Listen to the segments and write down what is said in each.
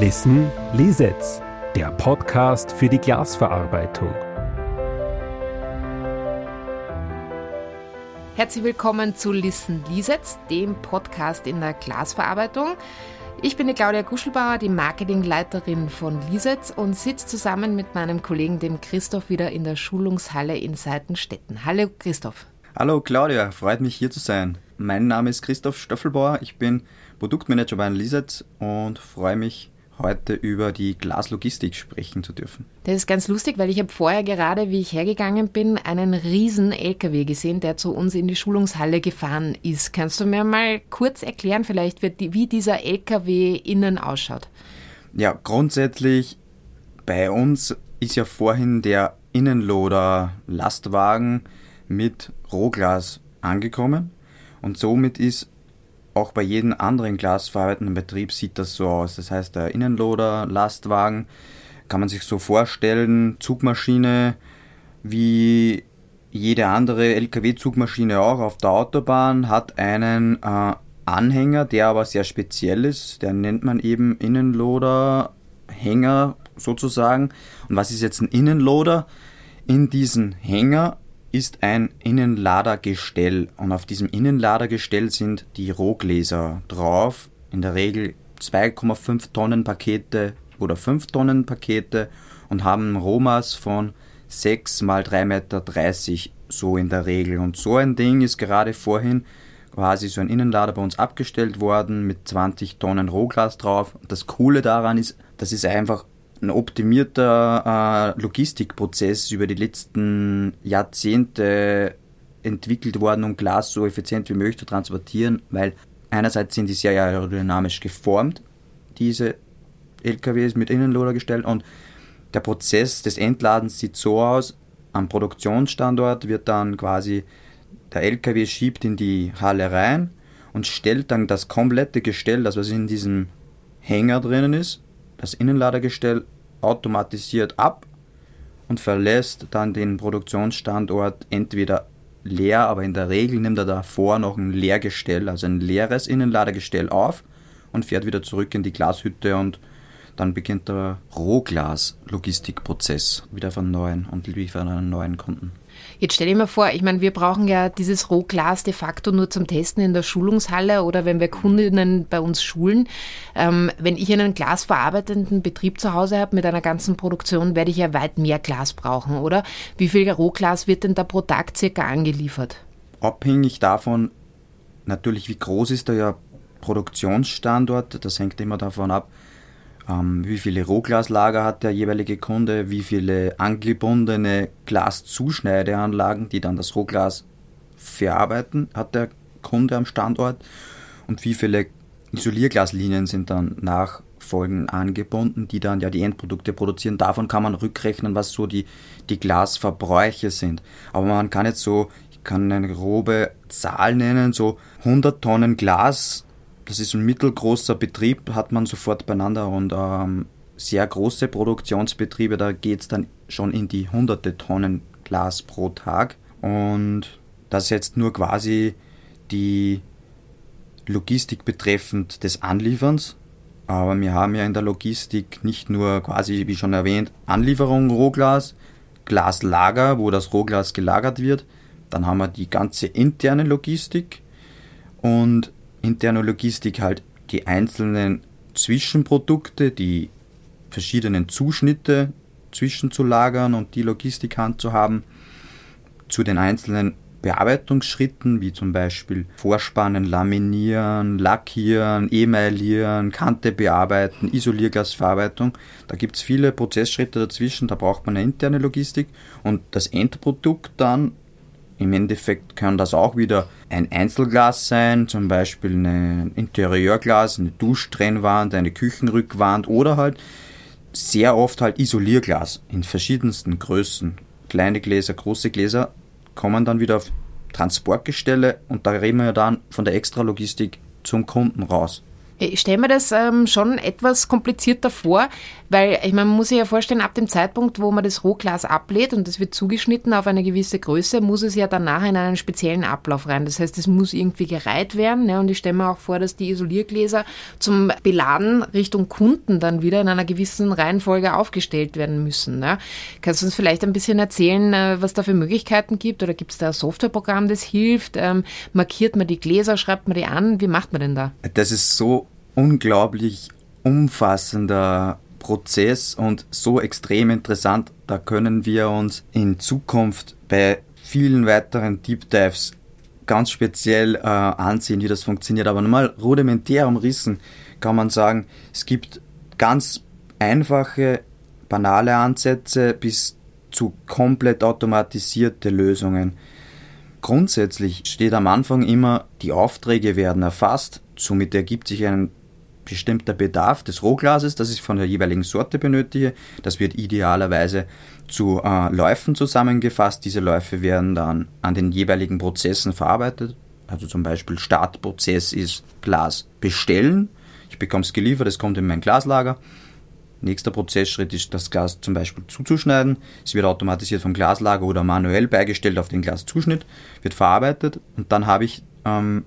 Listen Lisetz, der Podcast für die Glasverarbeitung. Herzlich willkommen zu Listen Lisetz, dem Podcast in der Glasverarbeitung. Ich bin die Claudia Guschelbauer, die Marketingleiterin von Lisetz und sitze zusammen mit meinem Kollegen, dem Christoph, wieder in der Schulungshalle in Seitenstetten. Hallo Christoph. Hallo Claudia, freut mich hier zu sein. Mein Name ist Christoph Stoffelbauer, ich bin Produktmanager bei Lisetz und freue mich heute über die Glaslogistik sprechen zu dürfen. Das ist ganz lustig, weil ich habe vorher gerade, wie ich hergegangen bin, einen riesen LKW gesehen, der zu uns in die Schulungshalle gefahren ist. Kannst du mir mal kurz erklären, vielleicht, wie dieser LKW innen ausschaut? Ja, grundsätzlich bei uns ist ja vorhin der Innenloader Lastwagen mit Rohglas angekommen und somit ist auch bei jedem anderen glasverarbeitenden Betrieb sieht das so aus. Das heißt, der Innenloader, Lastwagen, kann man sich so vorstellen, Zugmaschine wie jede andere LKW-Zugmaschine auch auf der Autobahn, hat einen äh, Anhänger, der aber sehr speziell ist. Der nennt man eben Innenloader-Hänger sozusagen. Und was ist jetzt ein Innenloader? In diesen Hänger ist ein Innenladergestell und auf diesem Innenladergestell sind die Rohgläser drauf. In der Regel 2,5 Tonnen Pakete oder 5 Tonnen Pakete und haben Rohmaß von 6 mal 3,30 Meter so in der Regel. Und so ein Ding ist gerade vorhin quasi so ein Innenlader bei uns abgestellt worden mit 20 Tonnen Rohglas drauf. Das Coole daran ist, das ist einfach ein optimierter äh, Logistikprozess über die letzten Jahrzehnte entwickelt worden, um Glas so effizient wie möglich zu transportieren, weil einerseits sind die sehr aerodynamisch geformt, diese LKWs mit Innenloader gestellt und der Prozess des Entladens sieht so aus, am Produktionsstandort wird dann quasi der LKW schiebt in die Halle rein und stellt dann das komplette Gestell, das was in diesem Hänger drinnen ist, das Innenladergestell automatisiert ab und verlässt dann den Produktionsstandort entweder leer, aber in der Regel nimmt er davor noch ein Leergestell, also ein leeres Innenladergestell auf und fährt wieder zurück in die Glashütte und dann beginnt der Rohglas-Logistikprozess wieder von neuen und liefert einen neuen Kunden. Jetzt stell dir mal vor, ich meine, wir brauchen ja dieses Rohglas de facto nur zum Testen in der Schulungshalle oder wenn wir Kundinnen bei uns schulen. Ähm, wenn ich einen glasverarbeitenden Betrieb zu Hause habe mit einer ganzen Produktion, werde ich ja weit mehr Glas brauchen, oder? Wie viel Rohglas wird denn da pro Tag circa angeliefert? Abhängig davon, natürlich, wie groß ist der Produktionsstandort, das hängt immer davon ab, ähm, wie viele Rohglaslager hat der jeweilige Kunde, wie viele angebundene Glaszuschneideanlagen, die dann das Rohglas verarbeiten, hat der Kunde am Standort und wie viele Isolierglaslinien sind dann nachfolgend angebunden, die dann ja die Endprodukte produzieren. Davon kann man rückrechnen, was so die, die Glasverbräuche sind. Aber man kann jetzt so, ich kann eine grobe Zahl nennen, so 100 Tonnen Glas das ist ein mittelgroßer Betrieb, hat man sofort beieinander und ähm, sehr große Produktionsbetriebe, da geht es dann schon in die hunderte Tonnen Glas pro Tag. Und das jetzt nur quasi die Logistik betreffend des Anlieferns. Aber wir haben ja in der Logistik nicht nur quasi, wie schon erwähnt, Anlieferung Rohglas, Glaslager, wo das Rohglas gelagert wird. Dann haben wir die ganze interne Logistik und interne Logistik halt die einzelnen Zwischenprodukte, die verschiedenen Zuschnitte zwischenzulagern und die Logistik handzuhaben, zu den einzelnen Bearbeitungsschritten, wie zum Beispiel Vorspannen, Laminieren, Lackieren, Emailieren, Kante bearbeiten, Isolierglasverarbeitung. Da gibt es viele Prozessschritte dazwischen, da braucht man eine interne Logistik und das Endprodukt dann im Endeffekt kann das auch wieder ein Einzelglas sein, zum Beispiel ein Interieurglas, eine Duschtrennwand, eine Küchenrückwand oder halt sehr oft halt Isolierglas in verschiedensten Größen. Kleine Gläser, große Gläser kommen dann wieder auf Transportgestelle und da reden wir ja dann von der Extralogistik zum Kunden raus. Ich stelle mir das ähm, schon etwas komplizierter vor, weil ich meine, man muss sich ja vorstellen, ab dem Zeitpunkt, wo man das Rohglas ablädt und es wird zugeschnitten auf eine gewisse Größe, muss es ja danach in einen speziellen Ablauf rein. Das heißt, es muss irgendwie gereiht werden. Ne? Und ich stelle mir auch vor, dass die Isoliergläser zum Beladen Richtung Kunden dann wieder in einer gewissen Reihenfolge aufgestellt werden müssen. Ne? Kannst du uns vielleicht ein bisschen erzählen, äh, was da für Möglichkeiten gibt? Oder gibt es da ein Softwareprogramm, das hilft? Ähm, markiert man die Gläser, schreibt man die an? Wie macht man denn da? Das ist so unglaublich umfassender Prozess und so extrem interessant. Da können wir uns in Zukunft bei vielen weiteren Deep Dives ganz speziell äh, ansehen, wie das funktioniert. Aber nochmal rudimentär umrissen kann man sagen, es gibt ganz einfache, banale Ansätze bis zu komplett automatisierte Lösungen. Grundsätzlich steht am Anfang immer, die Aufträge werden erfasst, somit ergibt sich ein bestimmter Bedarf des Rohglases, das ich von der jeweiligen Sorte benötige. Das wird idealerweise zu äh, Läufen zusammengefasst. Diese Läufe werden dann an den jeweiligen Prozessen verarbeitet. Also zum Beispiel Startprozess ist Glas bestellen. Ich bekomme es geliefert, es kommt in mein Glaslager. Nächster Prozessschritt ist, das Glas zum Beispiel zuzuschneiden. Es wird automatisiert vom Glaslager oder manuell beigestellt auf den Glaszuschnitt, wird verarbeitet und dann habe ich ähm,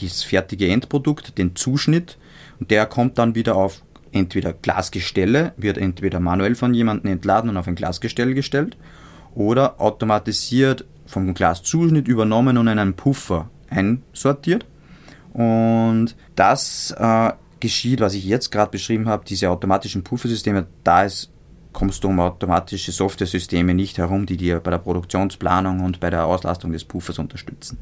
das fertige Endprodukt, den Zuschnitt der kommt dann wieder auf entweder Glasgestelle, wird entweder manuell von jemandem entladen und auf ein Glasgestell gestellt oder automatisiert vom Glaszuschnitt übernommen und in einen Puffer einsortiert. Und das äh, geschieht, was ich jetzt gerade beschrieben habe, diese automatischen Puffersysteme, da ist, kommst du um automatische Software-Systeme nicht herum, die dir bei der Produktionsplanung und bei der Auslastung des Puffers unterstützen.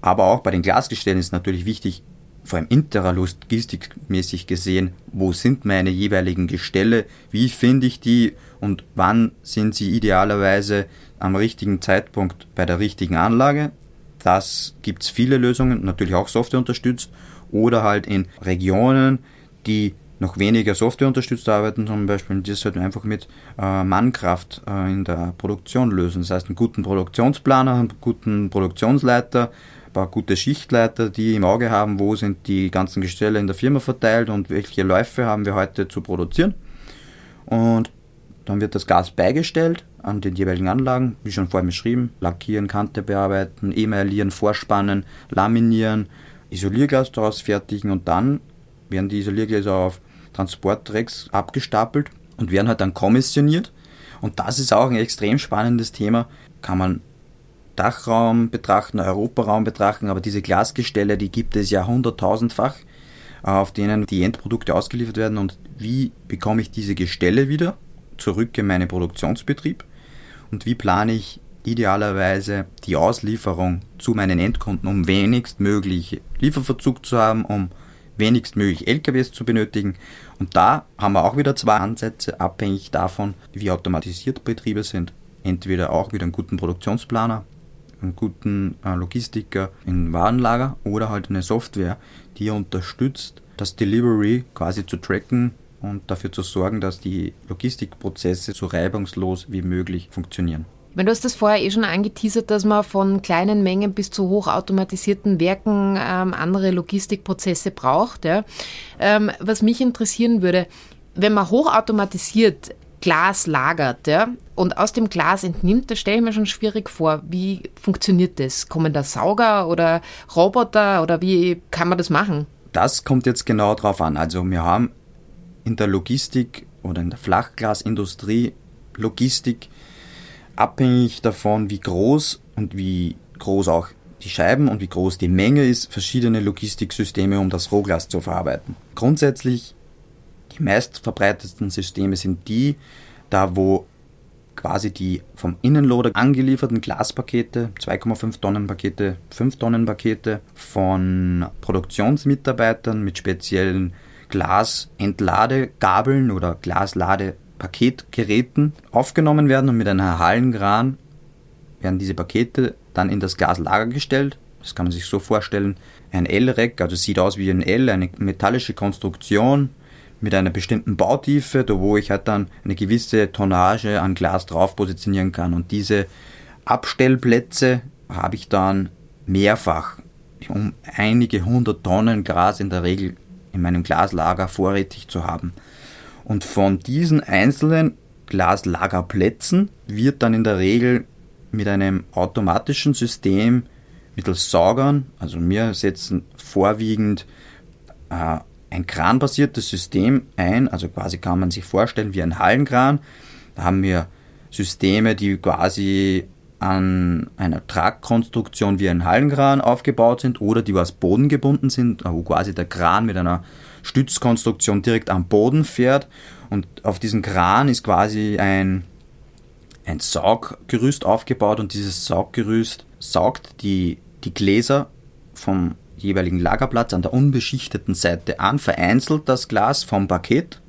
Aber auch bei den Glasgestellen ist natürlich wichtig, vor allem interalogistikmäßig gesehen, wo sind meine jeweiligen Gestelle, wie finde ich die und wann sind sie idealerweise am richtigen Zeitpunkt bei der richtigen Anlage. Das gibt es viele Lösungen, natürlich auch Software unterstützt oder halt in Regionen, die noch weniger Software unterstützt arbeiten, zum Beispiel das halt einfach mit äh, Mannkraft äh, in der Produktion lösen. Das heißt, einen guten Produktionsplaner, einen guten Produktionsleiter, paar gute Schichtleiter, die im Auge haben, wo sind die ganzen Gestelle in der Firma verteilt und welche Läufe haben wir heute zu produzieren. Und dann wird das Gas beigestellt an den jeweiligen Anlagen, wie schon vorhin beschrieben, lackieren, Kante bearbeiten, emaillieren, vorspannen, laminieren, Isolierglas daraus fertigen und dann werden die Isoliergläser auf Transporttracks abgestapelt und werden halt dann kommissioniert. Und das ist auch ein extrem spannendes Thema. Kann man Dachraum betrachten, Europaraum betrachten, aber diese Glasgestelle, die gibt es ja hunderttausendfach, äh, auf denen die Endprodukte ausgeliefert werden. Und wie bekomme ich diese Gestelle wieder zurück in meinen Produktionsbetrieb? Und wie plane ich idealerweise die Auslieferung zu meinen Endkunden, um wenigstmöglich Lieferverzug zu haben, um wenigstmöglich LKWs zu benötigen. Und da haben wir auch wieder zwei Ansätze, abhängig davon, wie automatisiert Betriebe sind. Entweder auch mit einem guten Produktionsplaner, einen guten äh, Logistiker im Warenlager oder halt eine Software, die unterstützt, das Delivery quasi zu tracken und dafür zu sorgen, dass die Logistikprozesse so reibungslos wie möglich funktionieren. Wenn du hast das vorher eh schon angeteasert, dass man von kleinen Mengen bis zu hochautomatisierten Werken ähm, andere Logistikprozesse braucht. Ja. Ähm, was mich interessieren würde, wenn man hochautomatisiert Glas lagert ja, und aus dem Glas entnimmt, das stelle ich mir schon schwierig vor. Wie funktioniert das? Kommen da Sauger oder Roboter oder wie kann man das machen? Das kommt jetzt genau drauf an. Also wir haben in der Logistik oder in der Flachglasindustrie Logistik abhängig davon, wie groß und wie groß auch die Scheiben und wie groß die Menge ist, verschiedene Logistiksysteme, um das Rohglas zu verarbeiten. Grundsätzlich die meistverbreitetsten Systeme sind die, da wo quasi die vom Innenloader angelieferten Glaspakete, 2,5 Tonnen Pakete, 5 Tonnen Pakete von Produktionsmitarbeitern mit speziellen Glasentladegabeln oder Glasladepaketgeräten aufgenommen werden und mit einer Hallenkran werden diese Pakete dann in das Glaslager gestellt. Das kann man sich so vorstellen. Ein L-Rack, also sieht aus wie ein L, eine metallische Konstruktion, mit einer bestimmten Bautiefe, da wo ich halt dann eine gewisse Tonnage an Glas drauf positionieren kann. Und diese Abstellplätze habe ich dann mehrfach um einige hundert Tonnen Gras in der Regel in meinem Glaslager vorrätig zu haben. Und von diesen einzelnen Glaslagerplätzen wird dann in der Regel mit einem automatischen System mittels Saugern, also wir setzen vorwiegend äh, ein kranbasiertes System ein, also quasi kann man sich vorstellen wie ein Hallenkran. Da haben wir Systeme, die quasi an einer Tragkonstruktion wie ein Hallenkran aufgebaut sind oder die aus Boden gebunden sind, wo quasi der Kran mit einer Stützkonstruktion direkt am Boden fährt und auf diesem Kran ist quasi ein, ein Sauggerüst aufgebaut und dieses Sauggerüst saugt die, die Gläser vom jeweiligen Lagerplatz an der unbeschichteten Seite an, vereinzelt das Glas vom Paket,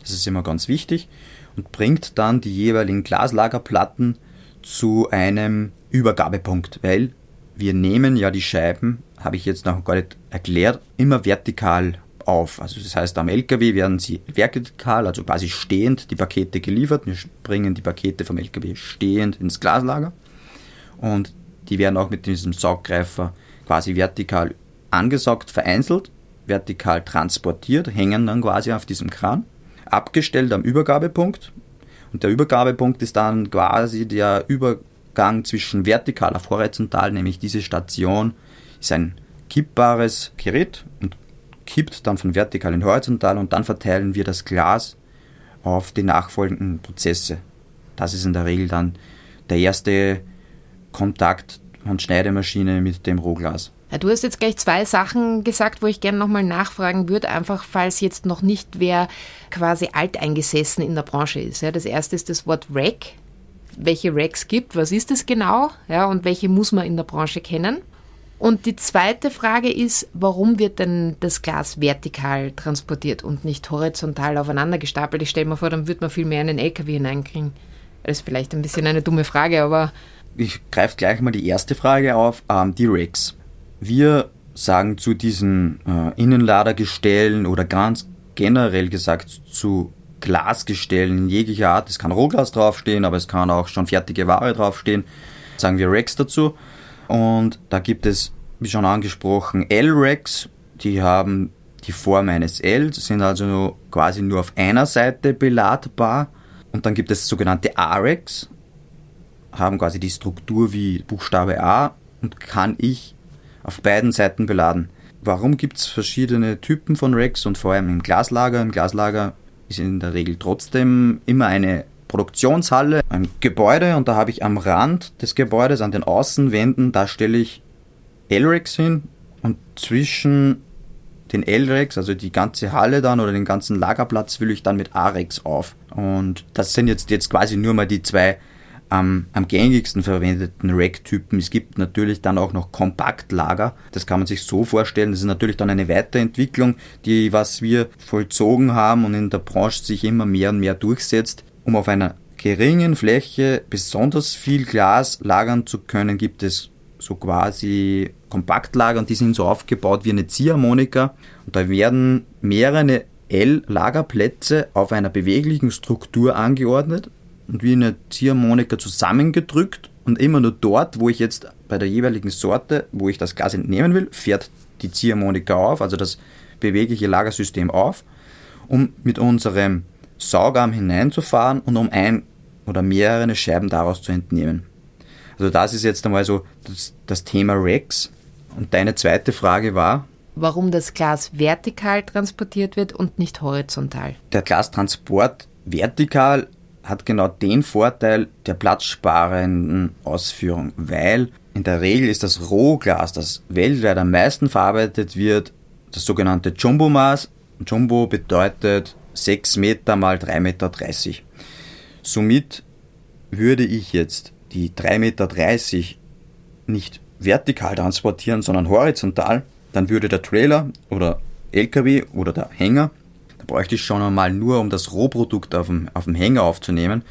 das ist immer ganz wichtig, und bringt dann die jeweiligen Glaslagerplatten zu einem Übergabepunkt, weil wir nehmen ja die Scheiben, habe ich jetzt noch gar nicht erklärt, immer vertikal auf. Also das heißt, am LKW werden sie vertikal, also quasi stehend, die Pakete geliefert. Wir bringen die Pakete vom LKW stehend ins Glaslager und die werden auch mit diesem Sauggreifer quasi vertikal angesaugt, vereinzelt, vertikal transportiert, hängen dann quasi auf diesem Kran, abgestellt am Übergabepunkt. Und der Übergabepunkt ist dann quasi der Übergang zwischen vertikal auf horizontal, nämlich diese Station ist ein kippbares Gerät und kippt dann von vertikal in horizontal und dann verteilen wir das Glas auf die nachfolgenden Prozesse. Das ist in der Regel dann der erste Kontakt von Schneidemaschine mit dem Rohglas. Du hast jetzt gleich zwei Sachen gesagt, wo ich gerne nochmal nachfragen würde, einfach falls jetzt noch nicht wer quasi alteingesessen in der Branche ist. Ja, das erste ist das Wort Rack. Welche Racks gibt, was ist das genau? Ja, und welche muss man in der Branche kennen? Und die zweite Frage ist, warum wird denn das Glas vertikal transportiert und nicht horizontal aufeinander gestapelt? Ich stelle mir vor, dann würde man viel mehr in den LKW hineinkriegen. Das ist vielleicht ein bisschen eine dumme Frage, aber. Ich greife gleich mal die erste Frage auf, ähm, die Racks. Wir sagen zu diesen äh, Innenladergestellen oder ganz generell gesagt zu Glasgestellen in jeglicher Art, es kann Rohglas draufstehen, aber es kann auch schon fertige Ware draufstehen, sagen wir Racks dazu. Und da gibt es, wie schon angesprochen, L-Racks, die haben die Form eines L, sind also quasi nur auf einer Seite beladbar. Und dann gibt es sogenannte A-Racks, haben quasi die Struktur wie Buchstabe A und kann ich auf beiden Seiten beladen. Warum gibt es verschiedene Typen von Racks und vor allem im Glaslager? Im Glaslager ist in der Regel trotzdem immer eine Produktionshalle, ein Gebäude und da habe ich am Rand des Gebäudes, an den Außenwänden, da stelle ich L-Racks hin und zwischen den L-Racks, also die ganze Halle dann oder den ganzen Lagerplatz, fülle ich dann mit A-Racks auf. Und das sind jetzt, jetzt quasi nur mal die zwei am, am gängigsten verwendeten Rack-Typen. Es gibt natürlich dann auch noch Kompaktlager. Das kann man sich so vorstellen. Das ist natürlich dann eine Weiterentwicklung, die, was wir vollzogen haben und in der Branche sich immer mehr und mehr durchsetzt. Um auf einer geringen Fläche besonders viel Glas lagern zu können, gibt es so quasi Kompaktlager und die sind so aufgebaut wie eine Ziehharmonika und da werden mehrere L-Lagerplätze auf einer beweglichen Struktur angeordnet und wie eine Ziehharmonika zusammengedrückt und immer nur dort, wo ich jetzt bei der jeweiligen Sorte, wo ich das Glas entnehmen will, fährt die Ziehharmonika auf, also das bewegliche Lagersystem auf, um mit unserem Saugarm hineinzufahren und um ein oder mehrere Scheiben daraus zu entnehmen. Also das ist jetzt einmal so das, das Thema Rex. Und deine zweite Frage war? Warum das Glas vertikal transportiert wird und nicht horizontal? Der Glastransport vertikal hat genau den Vorteil der platzsparenden Ausführung, weil in der Regel ist das Rohglas, das weltweit am meisten verarbeitet wird, das sogenannte Jumbo-Maß. Jumbo bedeutet 6 Meter mal 3,30 Meter. Somit würde ich jetzt die 3,30 Meter nicht vertikal transportieren, sondern horizontal, dann würde der Trailer oder LKW oder der Hänger, bräuchte ich schon einmal nur, um das Rohprodukt auf dem, auf dem Hänger aufzunehmen,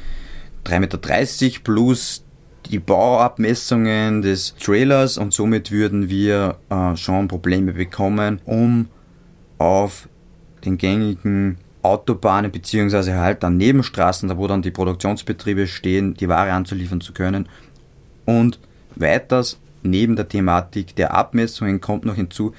3,30 Meter plus die Bauabmessungen des Trailers und somit würden wir äh, schon Probleme bekommen, um auf den gängigen Autobahnen beziehungsweise halt an Nebenstraßen, da wo dann die Produktionsbetriebe stehen, die Ware anzuliefern zu können. Und weiters neben der Thematik der Abmessungen kommt noch hinzu,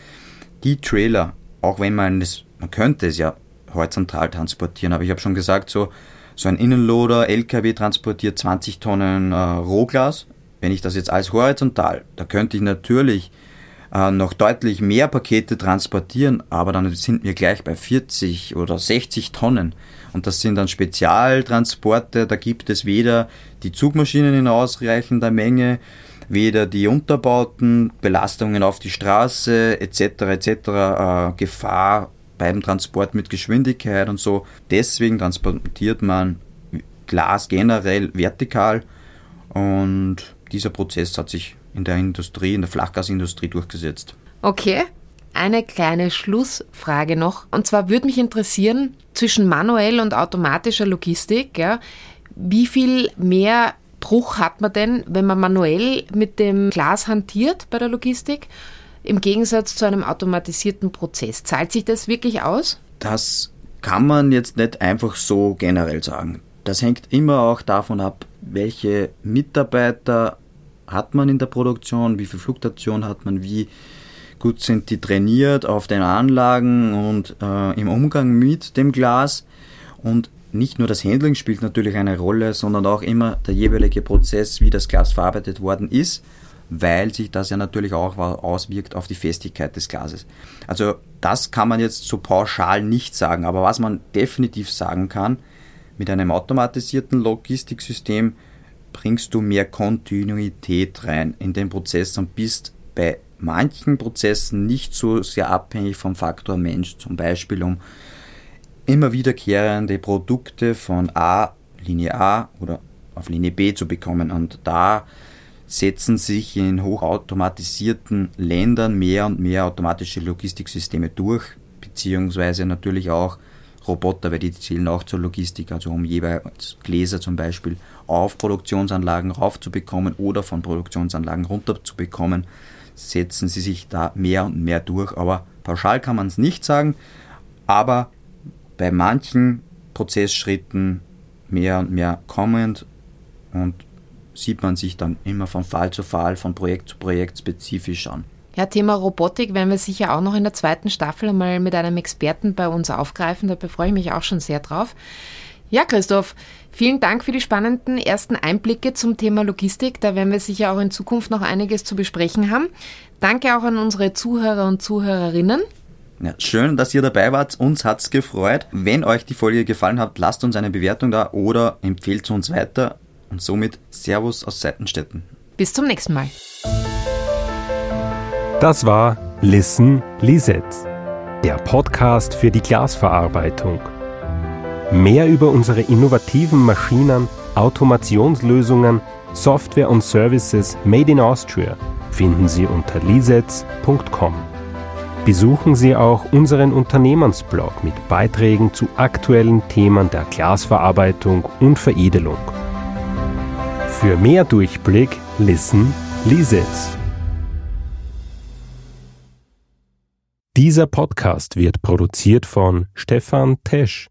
die Trailer, auch wenn man es man könnte es ja horizontal transportieren, aber ich habe schon gesagt, so, so ein Innenloader, LKW transportiert 20 Tonnen äh, Rohglas. Wenn ich das jetzt als horizontal, da könnte ich natürlich äh, noch deutlich mehr Pakete transportieren, aber dann sind wir gleich bei 40 oder 60 Tonnen. Und das sind dann Spezialtransporte, da gibt es weder die Zugmaschinen in ausreichender Menge, weder die Unterbauten, Belastungen auf die Straße etc. etc. Äh, Gefahr beim Transport mit Geschwindigkeit und so. Deswegen transportiert man Glas generell vertikal und dieser Prozess hat sich in der Industrie, in der Flachgasindustrie durchgesetzt. Okay. Eine kleine Schlussfrage noch. Und zwar würde mich interessieren, zwischen manuell und automatischer Logistik, ja, wie viel mehr Bruch hat man denn, wenn man manuell mit dem Glas hantiert bei der Logistik, im Gegensatz zu einem automatisierten Prozess? Zahlt sich das wirklich aus? Das kann man jetzt nicht einfach so generell sagen. Das hängt immer auch davon ab, welche Mitarbeiter hat man in der Produktion, wie viel Fluktuation hat man, wie gut sind die trainiert auf den Anlagen und äh, im Umgang mit dem Glas. Und nicht nur das Handling spielt natürlich eine Rolle, sondern auch immer der jeweilige Prozess, wie das Glas verarbeitet worden ist, weil sich das ja natürlich auch auswirkt auf die Festigkeit des Glases. Also das kann man jetzt so pauschal nicht sagen, aber was man definitiv sagen kann, mit einem automatisierten Logistiksystem bringst du mehr Kontinuität rein in den Prozess und bist bei manchen Prozessen nicht so sehr abhängig vom Faktor Mensch, zum Beispiel um immer wiederkehrende Produkte von A, Linie A oder auf Linie B zu bekommen. Und da setzen sich in hochautomatisierten Ländern mehr und mehr automatische Logistiksysteme durch, beziehungsweise natürlich auch Roboter, weil die zählen auch zur Logistik, also um jeweils Gläser zum Beispiel auf Produktionsanlagen raufzubekommen oder von Produktionsanlagen runterzubekommen, setzen sie sich da mehr und mehr durch. Aber pauschal kann man es nicht sagen, aber bei manchen Prozessschritten mehr und mehr kommend und sieht man sich dann immer von Fall zu Fall, von Projekt zu Projekt spezifisch an. Ja, Thema Robotik werden wir sicher auch noch in der zweiten Staffel einmal mit einem Experten bei uns aufgreifen. Da freue ich mich auch schon sehr drauf. Ja, Christoph, vielen Dank für die spannenden ersten Einblicke zum Thema Logistik. Da werden wir sicher auch in Zukunft noch einiges zu besprechen haben. Danke auch an unsere Zuhörer und Zuhörerinnen. Ja, schön, dass ihr dabei wart. Uns hat's gefreut. Wenn euch die Folge gefallen hat, lasst uns eine Bewertung da oder empfehlt uns weiter. Und somit Servus aus Seitenstetten. Bis zum nächsten Mal. Das war Listen Lisetz, der Podcast für die Glasverarbeitung. Mehr über unsere innovativen Maschinen, Automationslösungen, Software und Services made in Austria finden Sie unter lisetz.com. Besuchen Sie auch unseren Unternehmensblog mit Beiträgen zu aktuellen Themen der Glasverarbeitung und Veredelung. Für mehr Durchblick listen Lisetz. Dieser Podcast wird produziert von Stefan Tesch